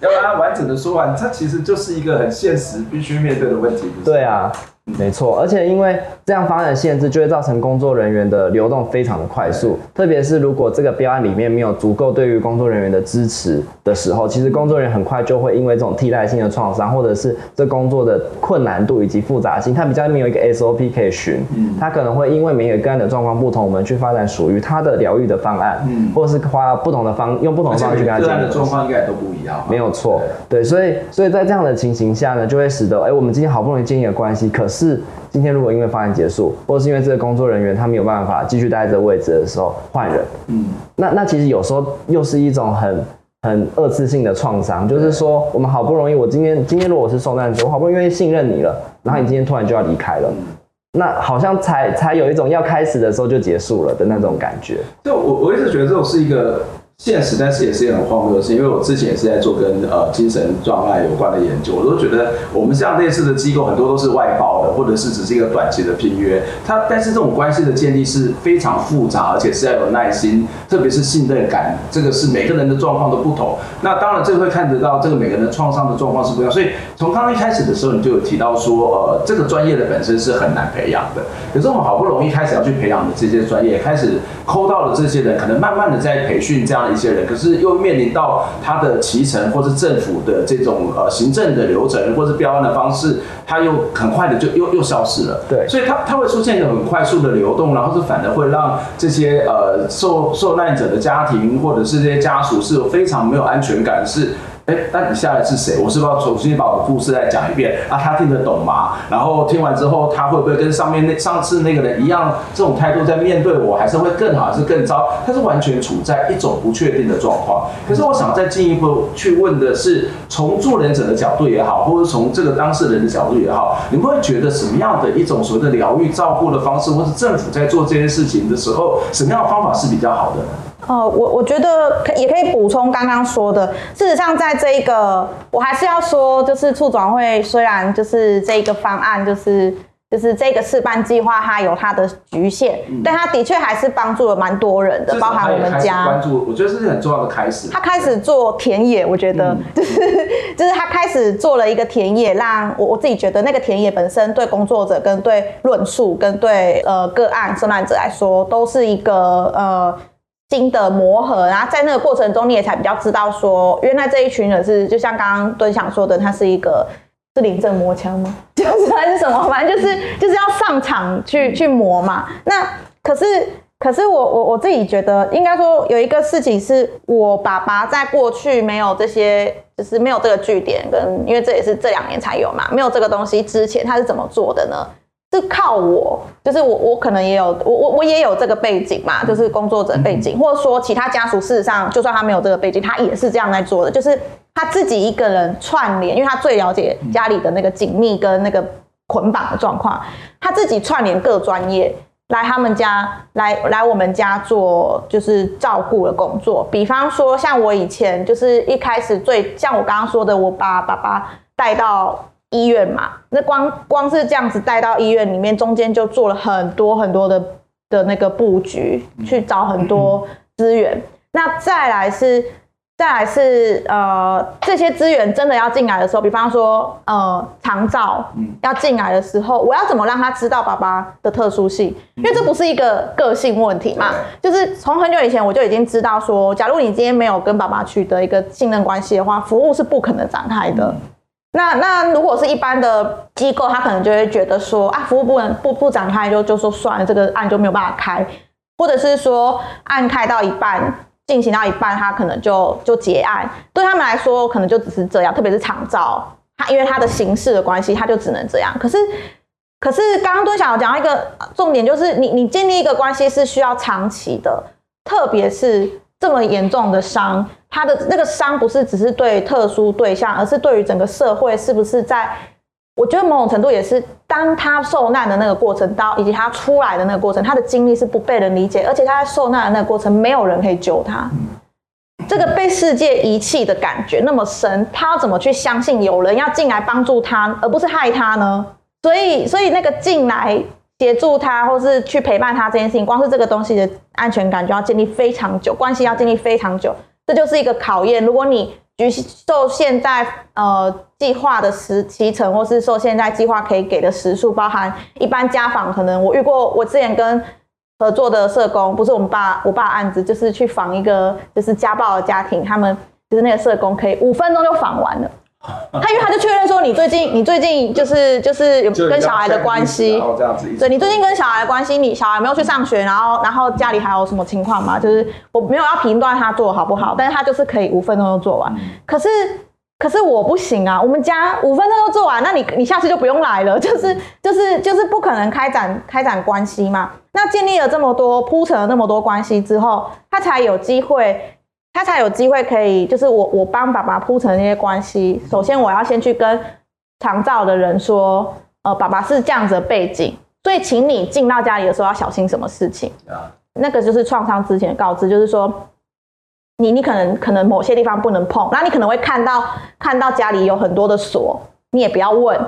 要把它完整的说完，它其实就是一个很现实必须面对的问题。对啊。没错，而且因为这样发展限制，就会造成工作人员的流动非常的快速。特别是如果这个标案里面没有足够对于工作人员的支持的时候，其实工作人员很快就会因为这种替代性的创伤，或者是这工作的困难度以及复杂性，他比较没有一个 SOP 可以循。嗯，他可能会因为每个个案的状况不同，我们去发展属于他的疗愈的方案，嗯，或者是花不同的方用不同的方式去跟他讲。个案的状况应该都不一样。没有错，对，所以所以在这样的情形下呢，就会使得哎，我们今天好不容易建立了关系，可是。是今天如果因为方案结束，或者是因为这个工作人员他没有办法继续待在这个位置的时候换人，嗯，那那其实有时候又是一种很很二次性的创伤，就是说我们好不容易，我今天今天如果我是受难者，我好不容易愿意信任你了，然后你今天突然就要离开了，那好像才才有一种要开始的时候就结束了的那种感觉。就我我一直觉得这种是一个。现实，但是也是一个很荒谬的事，因为我之前也是在做跟呃精神状态有关的研究，我都觉得我们像类似的机构很多都是外包的，或者是只是一个短期的聘约。它但是这种关系的建立是非常复杂，而且是要有耐心，特别是信任感，这个是每个人的状况都不同。那当然这会看得到这个每个人的创伤的状况是不一样，所以从刚刚一开始的时候你就有提到说，呃，这个专业的本身是很难培养的。可是我们好不容易开始要去培养的这些专业，开始抠到了这些人，可能慢慢的在培训这样。一些人，可是又面临到他的骑乘，或是政府的这种呃行政的流程，或是标案的方式，他又很快的就又又消失了。对，所以他他会出现一个很快速的流动，然后是反而会让这些呃受受难者的家庭或者是这些家属是有非常没有安全感，是。哎，那你下来是谁？我是不是要重新把我的故事再讲一遍啊？他听得懂吗？然后听完之后，他会不会跟上面那上次那个人一样，这种态度在面对我，还是会更好，还是更糟？他是完全处在一种不确定的状况。可是我想再进一步去问的是，从助人者的角度也好，或者从这个当事人的角度也好，你们会觉得什么样的一种所谓的疗愈照顾的方式，或是政府在做这件事情的时候，什么样的方法是比较好的？呃，我我觉得可也可以补充刚刚说的。事实上，在这一个，我还是要说，就是促转会虽然就是这一个方案，就是就是这个试办计划，它有它的局限，嗯、但它的确还是帮助了蛮多人的，包含我们家。关注，我觉得这是很重要的开始。他开始做田野，我觉得、嗯、就是就是他开始做了一个田野，让我我自己觉得那个田野本身对工作者跟对论述跟对呃个案受难者来说，都是一个呃。新的磨合，然后在那个过程中，你也才比较知道说，原来这一群人是就像刚刚敦祥说的，他是一个是临阵磨枪吗？就 *laughs* 是还是什么？反正就是就是要上场去去磨嘛。那可是可是我我我自己觉得，应该说有一个事情是我爸爸在过去没有这些，就是没有这个据点，跟因为这也是这两年才有嘛，没有这个东西之前，他是怎么做的呢？是靠我，就是我，我可能也有，我我我也有这个背景嘛，就是工作者背景，或者说其他家属，事实上就算他没有这个背景，他也是这样在做的，就是他自己一个人串联，因为他最了解家里的那个紧密跟那个捆绑的状况，他自己串联各专业来他们家，来来我们家做就是照顾的工作，比方说像我以前就是一开始最像我刚刚说的，我把爸爸带到。医院嘛，那光光是这样子带到医院里面，中间就做了很多很多的的那个布局，去找很多资源。那再来是，再来是呃，这些资源真的要进来的时候，比方说呃，长照要进来的时候，我要怎么让他知道爸爸的特殊性？因为这不是一个个性问题嘛，就是从很久以前我就已经知道说，假如你今天没有跟爸爸取得一个信任关系的话，服务是不可能展开的。那那如果是一般的机构，他可能就会觉得说啊，服务不能不不展开就就说算了，这个案就没有办法开，或者是说案开到一半，进行到一半，他可能就就结案，对他们来说可能就只是这样，特别是长照，他因为他的形式的关系，他就只能这样。可是可是刚刚敦祥讲到一个重点，就是你你建立一个关系是需要长期的，特别是这么严重的伤。他的那个伤不是只是对特殊对象，而是对于整个社会是不是在？我觉得某种程度也是，当他受难的那个过程，到以及他出来的那个过程，他的经历是不被人理解，而且他在受难的那个过程，没有人可以救他。这个被世界遗弃的感觉那么深，他要怎么去相信有人要进来帮助他，而不是害他呢？所以，所以那个进来协助他，或是去陪伴他这件事情，光是这个东西的安全感就要建立非常久，关系要建立非常久。这就是一个考验。如果你局受现在呃计划的时提成，或是受现在计划可以给的时数，包含一般家访，可能我遇过，我之前跟合作的社工，不是我们爸我爸案子，就是去访一个就是家暴的家庭，他们就是那个社工可以五分钟就访完了。*laughs* 他因为他就确认说，你最近你最近就是就是有跟小孩的关系，对，你最近跟小孩的关系，你小孩没有去上学，然后然后家里还有什么情况吗？就是我没有要评断他做好不好，但是他就是可以五分钟就做完。可是可是我不行啊，我们家五分钟就做完，那你你下次就不用来了，就是就是就是不可能开展开展关系嘛。那建立了这么多铺陈了那么多关系之后，他才有机会。他才有机会可以，就是我我帮爸爸铺成那些关系。首先，我要先去跟长照的人说，呃，爸爸是这样子的背景，所以请你进到家里的时候要小心什么事情。那个就是创伤之前的告知，就是说，你你可能可能某些地方不能碰，然后你可能会看到看到家里有很多的锁，你也不要问。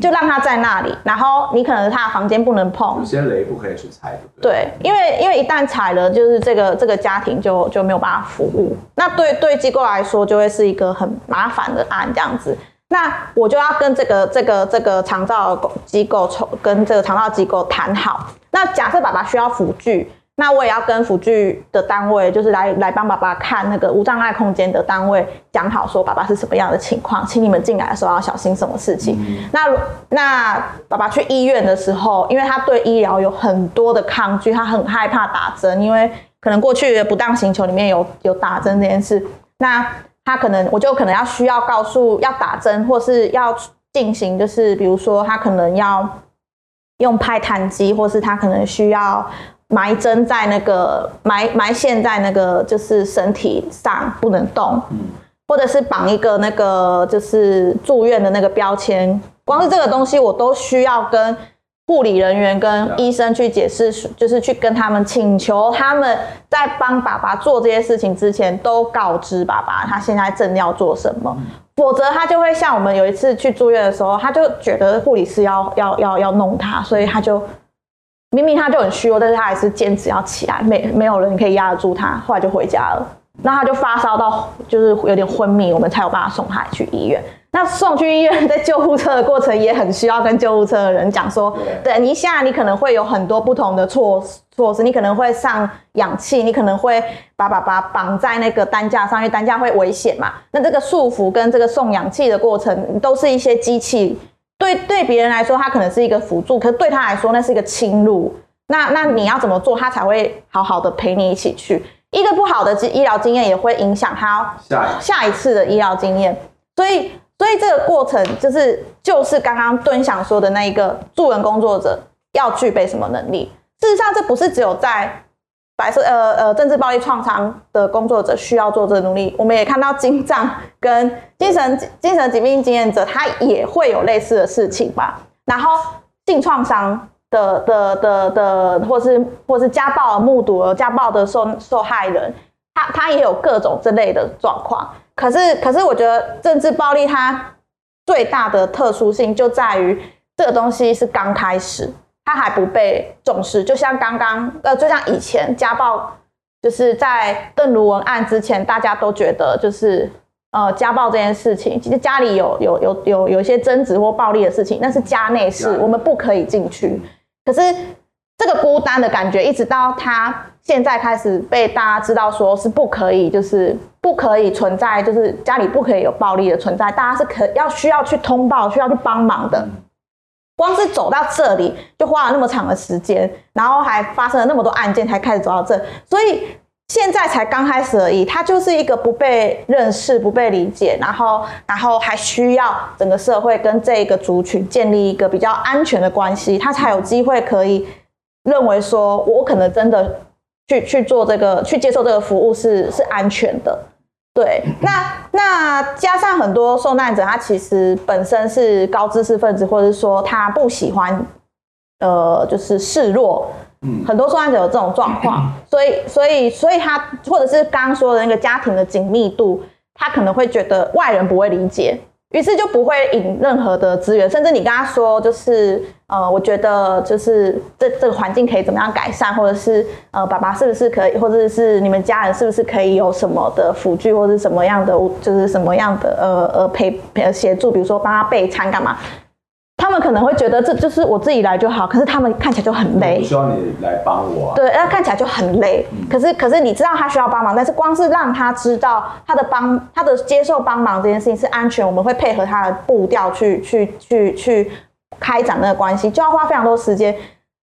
就让他在那里，然后你可能他的房间不能碰，有些雷不可以去踩，对不对？对，因为因为一旦踩了，就是这个这个家庭就就没有办法服务。那对对机构来说，就会是一个很麻烦的案这样子。那我就要跟这个这个这个长照机构跟这个长照机构谈好。那假设爸爸需要辅具。那我也要跟辅具的单位，就是来来帮爸爸看那个无障碍空间的单位讲好，说爸爸是什么样的情况，请你们进来的时候要小心什么事情。嗯、那那爸爸去医院的时候，因为他对医疗有很多的抗拒，他很害怕打针，因为可能过去的不当行球里面有有打针这件事。那他可能我就可能要需要告诉要打针，或是要进行，就是比如说他可能要用派痰机，或是他可能需要。埋针在那个埋埋线在那个就是身体上不能动，或者是绑一个那个就是住院的那个标签，光是这个东西我都需要跟护理人员跟医生去解释，就是去跟他们请求他们在帮爸爸做这些事情之前都告知爸爸他现在正要做什么，否则他就会像我们有一次去住院的时候，他就觉得护理师要要要要弄他，所以他就。明明他就很虚弱，但是他还是坚持要起来，没没有人可以压得住他，后来就回家了。那他就发烧到就是有点昏迷，我们才有办法送他去医院。那送去医院，在救护车的过程也很需要跟救护车的人讲说，等一下你可能会有很多不同的措措施，你可能会上氧气，你可能会把爸爸绑在那个担架上，因为担架会危险嘛。那这个束缚跟这个送氧气的过程，都是一些机器。对对别人来说，他可能是一个辅助，可是对他来说，那是一个侵入。那那你要怎么做，他才会好好的陪你一起去？一个不好的医疗经验也会影响他下一次的医疗经验。所以，所以这个过程就是就是刚刚敦想说的那一个助人工作者要具备什么能力？事实上，这不是只有在。白色呃呃，政治暴力创伤的工作者需要做这努力。我们也看到精障跟精神精神疾病经验者，他也会有类似的事情吧。然后性创伤的的的的，或是或是家暴目睹了家暴的受受害人，他他也有各种这类的状况。可是可是，我觉得政治暴力它最大的特殊性就在于这个东西是刚开始。他还不被重视，就像刚刚呃，就像以前家暴，就是在邓如文案之前，大家都觉得就是呃家暴这件事情，其实家里有有有有有一些争执或暴力的事情，那是家内事，我们不可以进去。可是这个孤单的感觉，一直到他现在开始被大家知道，说是不可以，就是不可以存在，就是家里不可以有暴力的存在，大家是可要需要去通报，需要去帮忙的。光是走到这里就花了那么长的时间，然后还发生了那么多案件才开始走到这，所以现在才刚开始而已。他就是一个不被认识、不被理解，然后然后还需要整个社会跟这一个族群建立一个比较安全的关系，他才有机会可以认为说，我可能真的去去做这个、去接受这个服务是是安全的。对，那那加上很多受难者，他其实本身是高知识分子，或者说他不喜欢，呃，就是示弱。嗯，很多受难者有这种状况，*clears throat* 所以所以所以他或者是刚刚说的那个家庭的紧密度，他可能会觉得外人不会理解，于是就不会引任何的资源，甚至你跟他说，就是呃，我觉得就是这这个环境可以怎么样改善，或者是呃，爸爸是不是可以，或者是你们家人是不是可以有什么的辅具，或者是什么样的，就是什么样的呃呃陪呃协助，比如说帮他备餐干嘛。他们可能会觉得这就是我自己来就好，可是他们看起来就很累。我需要你来帮我啊。对，那看起来就很累。嗯。可是，可是你知道他需要帮忙，但是光是让他知道他的帮，他的接受帮忙这件事情是安全，我们会配合他的步调去去去去开展那个关系，就要花非常多时间。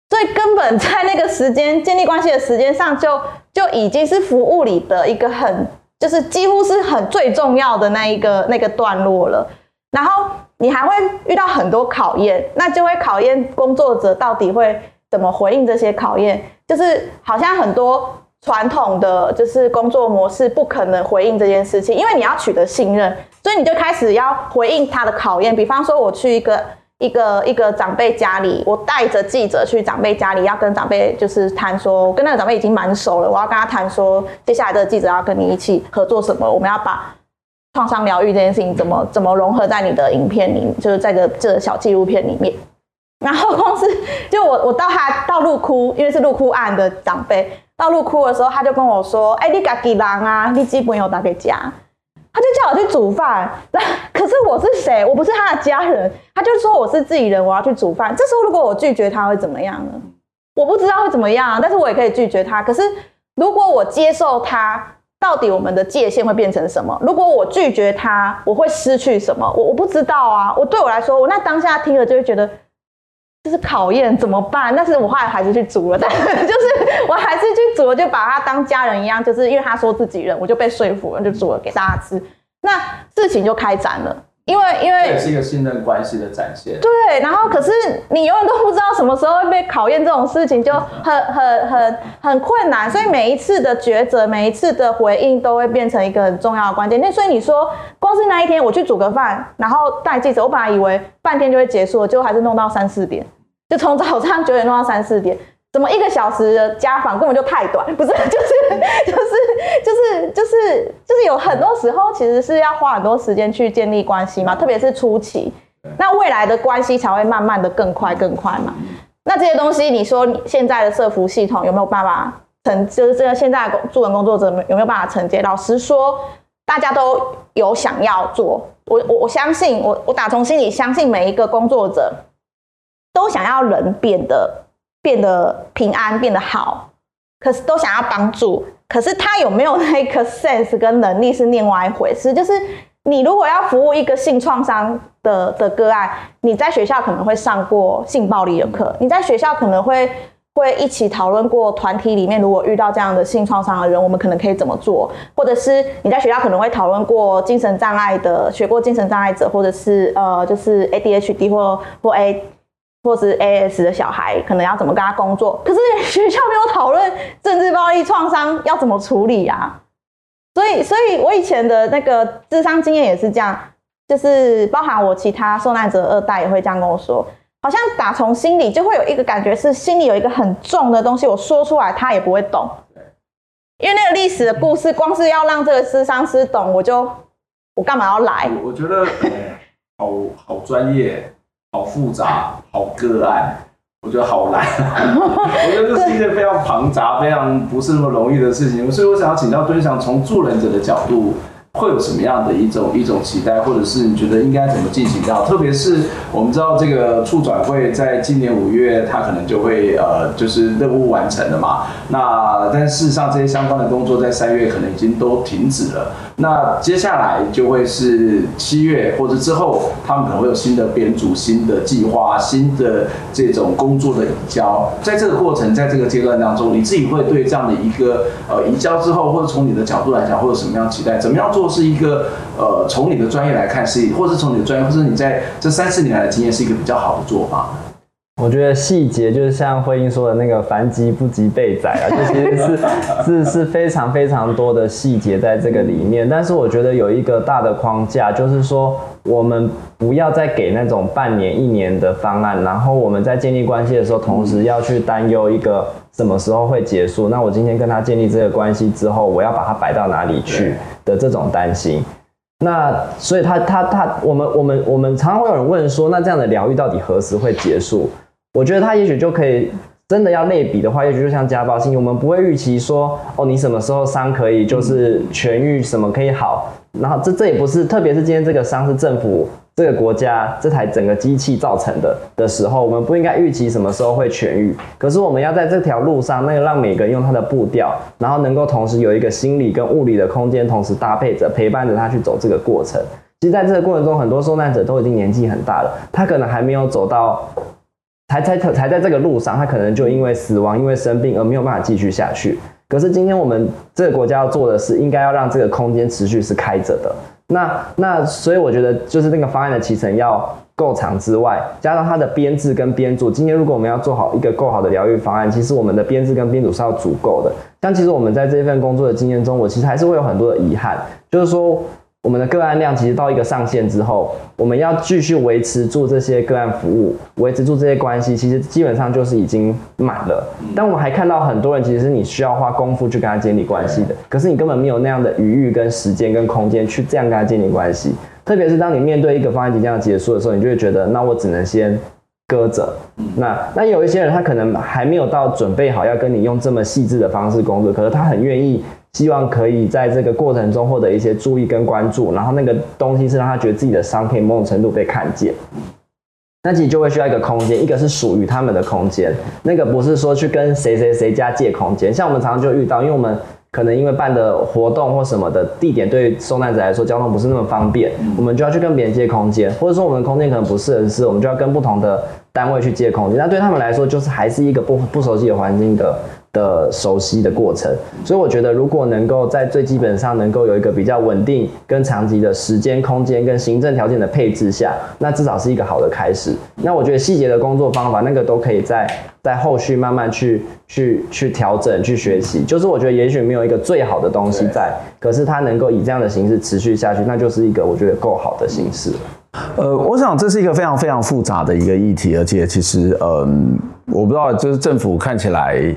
所以根本在那个时间建立关系的时间上就，就就已经是服务里的一个很，就是几乎是很最重要的那一个那个段落了。然后你还会遇到很多考验，那就会考验工作者到底会怎么回应这些考验。就是好像很多传统的就是工作模式不可能回应这件事情，因为你要取得信任，所以你就开始要回应他的考验。比方说，我去一个一个一个长辈家里，我带着记者去长辈家里，要跟长辈就是谈说，我跟那个长辈已经蛮熟了，我要跟他谈说，接下来的记者要跟你一起合作什么，我们要把。创伤疗愈这件事情怎么怎么融合在你的影片里，就是在这个这个小纪录片里面。然后光是就我我到他到路哭，因为是路哭案的长辈，到路哭的时候，他就跟我说：“哎、你家己人啊，你基本有打给家。”他就叫我去煮饭。那可是我是谁？我不是他的家人。他就说我是自己人，我要去煮饭。这时候如果我拒绝他会怎么样呢？我不知道会怎么样，但是我也可以拒绝他。可是如果我接受他。到底我们的界限会变成什么？如果我拒绝他，我会失去什么？我我不知道啊。我对我来说，我那当下听了就会觉得这是考验，怎么办？但是我后来还是去煮了，但 *laughs* 就是我还是去煮了，就把他当家人一样，就是因为他说自己人，我就被说服了，就煮了给大家吃。那事情就开展了。因为，因为这也是一个信任关系的展现。对，然后可是你永远都不知道什么时候会被考验，这种事情就很、很、很、很困难。所以每一次的抉择，每一次的回应，都会变成一个很重要的关键。那所以你说，光是那一天我去煮个饭，然后带记者，我本来以为半天就会结束了，结果还是弄到三四点，就从早上九点弄到三四点。怎么一个小时的家访根本就太短？不是，*laughs* 就是就是就是就是就是有很多时候其实是要花很多时间去建立关系嘛，特别是初期，那未来的关系才会慢慢的更快更快嘛。那这些东西，你说现在的社服系统有没有办法承？就是这个现在的助人工作者有没有办法承接？老实说，大家都有想要做，我我我相信，我我打从心里相信每一个工作者都想要人变得。变得平安，变得好，可是都想要帮助，可是他有没有那个 sense 跟能力是另外一回事。就是你如果要服务一个性创伤的的个案，你在学校可能会上过性暴力的课，你在学校可能会会一起讨论过团体里面如果遇到这样的性创伤的人，我们可能可以怎么做，或者是你在学校可能会讨论过精神障碍的，学过精神障碍者，或者是呃就是 ADHD 或或 A。或是 AS 的小孩，可能要怎么跟他工作？可是学校没有讨论政治暴力创伤要怎么处理啊。所以，所以我以前的那个智商经验也是这样，就是包含我其他受难者二代也会这样跟我说，好像打从心里就会有一个感觉，是心里有一个很重的东西，我说出来他也不会懂，因为那个历史的故事，光是要让这个咨商师懂，我就我干嘛要来？我觉得好好专业。好复杂，好个案，我觉得好难。*laughs* 我觉得这是一件非常庞杂、非常不是那么容易的事情。所以我想要请教敦祥，从助人者的角度。会有什么样的一种一种期待，或者是你觉得应该怎么进行到？特别是我们知道这个促转会在今年五月，它可能就会呃，就是任务完成了嘛。那但事实上这些相关的工作在三月可能已经都停止了。那接下来就会是七月或者之后，他们可能会有新的编组、新的计划、新的这种工作的移交。在这个过程，在这个阶段当中，你自己会对这样的一个呃移交之后，或者从你的角度来讲，会有什么样期待？怎么样做？是一个呃，从你的专业来看是，或是从你的专业，或是你在这三四年来的经验是一个比较好的做法。我觉得细节就是像慧英说的那个“凡击不及备载”啊，这其实是 *laughs* 是是非常非常多的细节在这个里面。但是我觉得有一个大的框架，就是说我们不要再给那种半年、一年的方案，然后我们在建立关系的时候，同时要去担忧一个什么时候会结束。那我今天跟他建立这个关系之后，我要把它摆到哪里去的这种担心。那所以他他他，我们我们我们常常会有人问说，那这样的疗愈到底何时会结束？我觉得他也许就可以真的要类比的话，也许就像家暴性，我们不会预期说，哦，你什么时候伤可以就是痊愈，什么可以好，然后这这也不是，特别是今天这个伤是政府。这个国家这台整个机器造成的的时候，我们不应该预期什么时候会痊愈。可是我们要在这条路上，那个让每个人用他的步调，然后能够同时有一个心理跟物理的空间，同时搭配着陪伴着他去走这个过程。其实，在这个过程中，很多受难者都已经年纪很大了，他可能还没有走到，才才才在这个路上，他可能就因为死亡、因为生病而没有办法继续下去。可是今天我们这个国家要做的是，应该要让这个空间持续是开着的。那那所以我觉得就是那个方案的期程要够长之外，加上它的编制跟编组。今天如果我们要做好一个够好的疗愈方案，其实我们的编制跟编组是要足够的。但其实我们在这份工作的经验中，我其实还是会有很多的遗憾，就是说。我们的个案量其实到一个上限之后，我们要继续维持住这些个案服务，维持住这些关系，其实基本上就是已经满了。但我们还看到很多人，其实是你需要花功夫去跟他建立关系的，可是你根本没有那样的余裕、跟时间、跟空间去这样跟他建立关系。特别是当你面对一个方案即将结束的时候，你就会觉得，那我只能先搁着。那那有一些人，他可能还没有到准备好要跟你用这么细致的方式工作，可是他很愿意。希望可以在这个过程中获得一些注意跟关注，然后那个东西是让他觉得自己的伤可以某种程度被看见。那其实就会需要一个空间，一个是属于他们的空间，那个不是说去跟谁谁谁家借空间。像我们常常就遇到，因为我们可能因为办的活动或什么的地点对受难者来说交通不是那么方便，我们就要去跟别人借空间，或者说我们的空间可能不适合是，我们就要跟不同的单位去借空间。那对他们来说，就是还是一个不不熟悉的环境的。的熟悉的过程，所以我觉得，如果能够在最基本上能够有一个比较稳定跟长期的时间、空间跟行政条件的配置下，那至少是一个好的开始。那我觉得细节的工作方法，那个都可以在在后续慢慢去去去调整、去学习。就是我觉得也许没有一个最好的东西在，可是它能够以这样的形式持续下去，那就是一个我觉得够好的形式。呃，我想这是一个非常非常复杂的一个议题，而且其实，嗯，我不知道，就是政府看起来。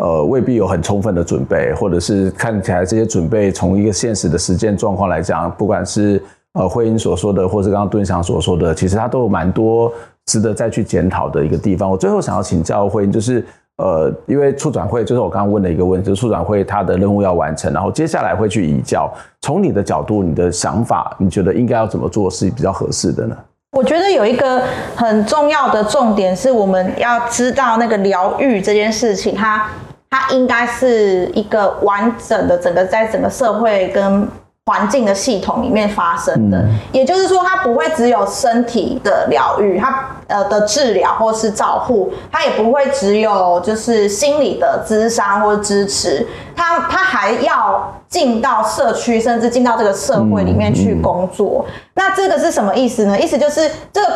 呃，未必有很充分的准备，或者是看起来这些准备从一个现实的实践状况来讲，不管是呃慧英所说的，或是刚刚敦祥所说的，其实它都有蛮多值得再去检讨的一个地方。我最后想要请教会，就是呃，因为促转会就是我刚刚问的一个问题，就是促转会它的任务要完成，然后接下来会去移交。从你的角度，你的想法，你觉得应该要怎么做是比较合适的呢？我觉得有一个很重要的重点是，我们要知道那个疗愈这件事情，它。它应该是一个完整的，整个在整个社会跟环境的系统里面发生的。嗯、也就是说，它不会只有身体的疗愈，它呃的治疗或是照护，它也不会只有就是心理的咨商或支持，它它还要进到社区，甚至进到这个社会里面去工作。嗯嗯、那这个是什么意思呢？意思就是这个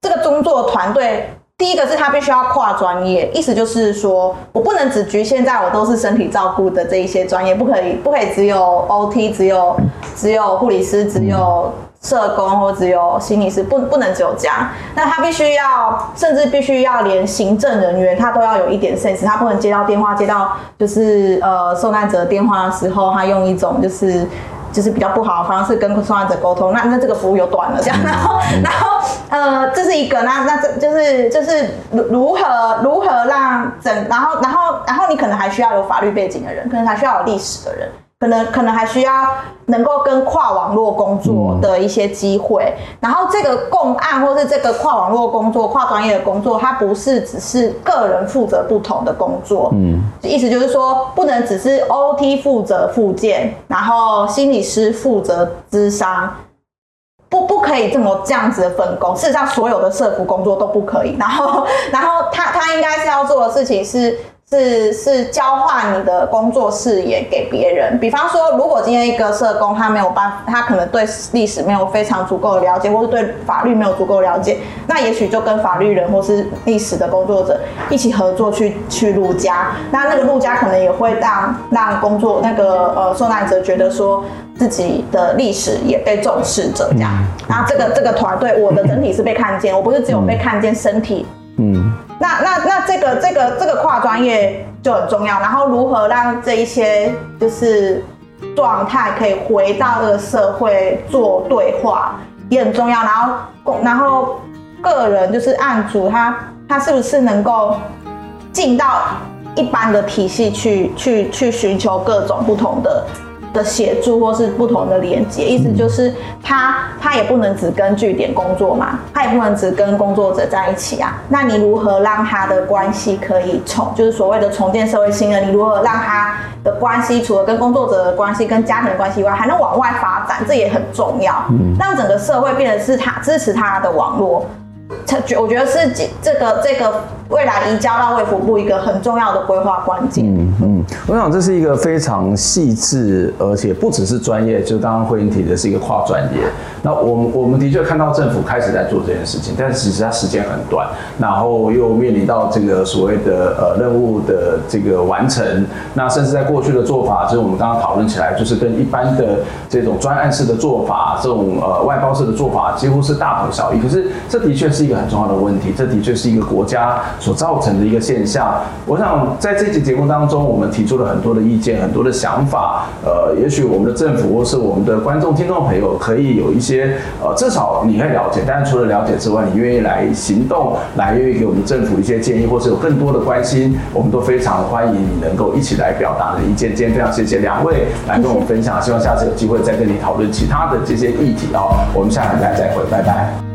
这个工作团队。第一个是他必须要跨专业，意思就是说我不能只局限在我都是身体照顾的这一些专业，不可以，不可以只有 OT，只有只有护理师，只有社工或只有心理师，不不能只有这样。那他必须要，甚至必须要连行政人员他都要有一点 sense，他不能接到电话，接到就是呃受难者的电话的时候，他用一种就是。就是比较不好的方式跟受害者沟通，那那这个服务又断了，这样，然后然后呃，这是一个，那那这就是就是如如何如何让整，然后然后然后你可能还需要有法律背景的人，可能还需要有历史的人。可能可能还需要能够跟跨网络工作的一些机会，嗯、然后这个共案或是这个跨网络工作、跨专业的工作，它不是只是个人负责不同的工作，嗯，意思就是说不能只是 OT 负责附件，然后心理师负责咨商，不不可以这么这样子的分工。事实上，所有的社服工作都不可以。然后然后他他应该是要做的事情是。是是交换你的工作视野给别人，比方说，如果今天一个社工他没有办法，他可能对历史没有非常足够的了解，或是对法律没有足够了解，那也许就跟法律人或是历史的工作者一起合作去去录家，那那个录家可能也会让让工作那个呃受难者觉得说自己的历史也被重视着这样，然后这个这个团队我的整体是被看见，我不是只有被看见身体，嗯。那那那这个这个这个跨专业就很重要，然后如何让这一些就是状态可以回到这个社会做对话也很重要。然后，然后个人就是案主他他是不是能够进到一般的体系去去去寻求各种不同的。的协助或是不同的连接，意思就是他他也不能只跟据点工作嘛，他也不能只跟工作者在一起啊。那你如何让他的关系可以重，就是所谓的重建社会信任？你如何让他的关系除了跟工作者的关系、跟家庭的关系以外，还能往外发展？这也很重要。嗯，让整个社会变得是他支持他的网络。我觉得是这个这个未来移交到卫福部一个很重要的规划关键。嗯嗯，我想这是一个非常细致，而且不只是专业，就刚刚慧英提的是一个跨专业。那我们我们的确看到政府开始在做这件事情，但是其实它时间很短，然后又面临到这个所谓的呃任务的这个完成。那甚至在过去的做法，就是我们刚刚讨论起来，就是跟一般的这种专案式的做法，这种呃外包式的做法，几乎是大同小异。可是这的确是一个很重要的问题，这的确是一个国家所造成的一个现象。我想在这期节目当中，我们提出了很多的意见，很多的想法。呃，也许我们的政府或是我们的观众、听众朋友可以有一些呃，至少你可以了解。但是除了了解之外，你愿意来行动，来愿意给我们政府一些建议，或是有更多的关心，我们都非常欢迎你能够一起来表达的意见。今天非常谢谢两位来跟我们分享，希望下次有机会再跟你讨论其他的这些议题哦。我们下礼拜再会，拜拜。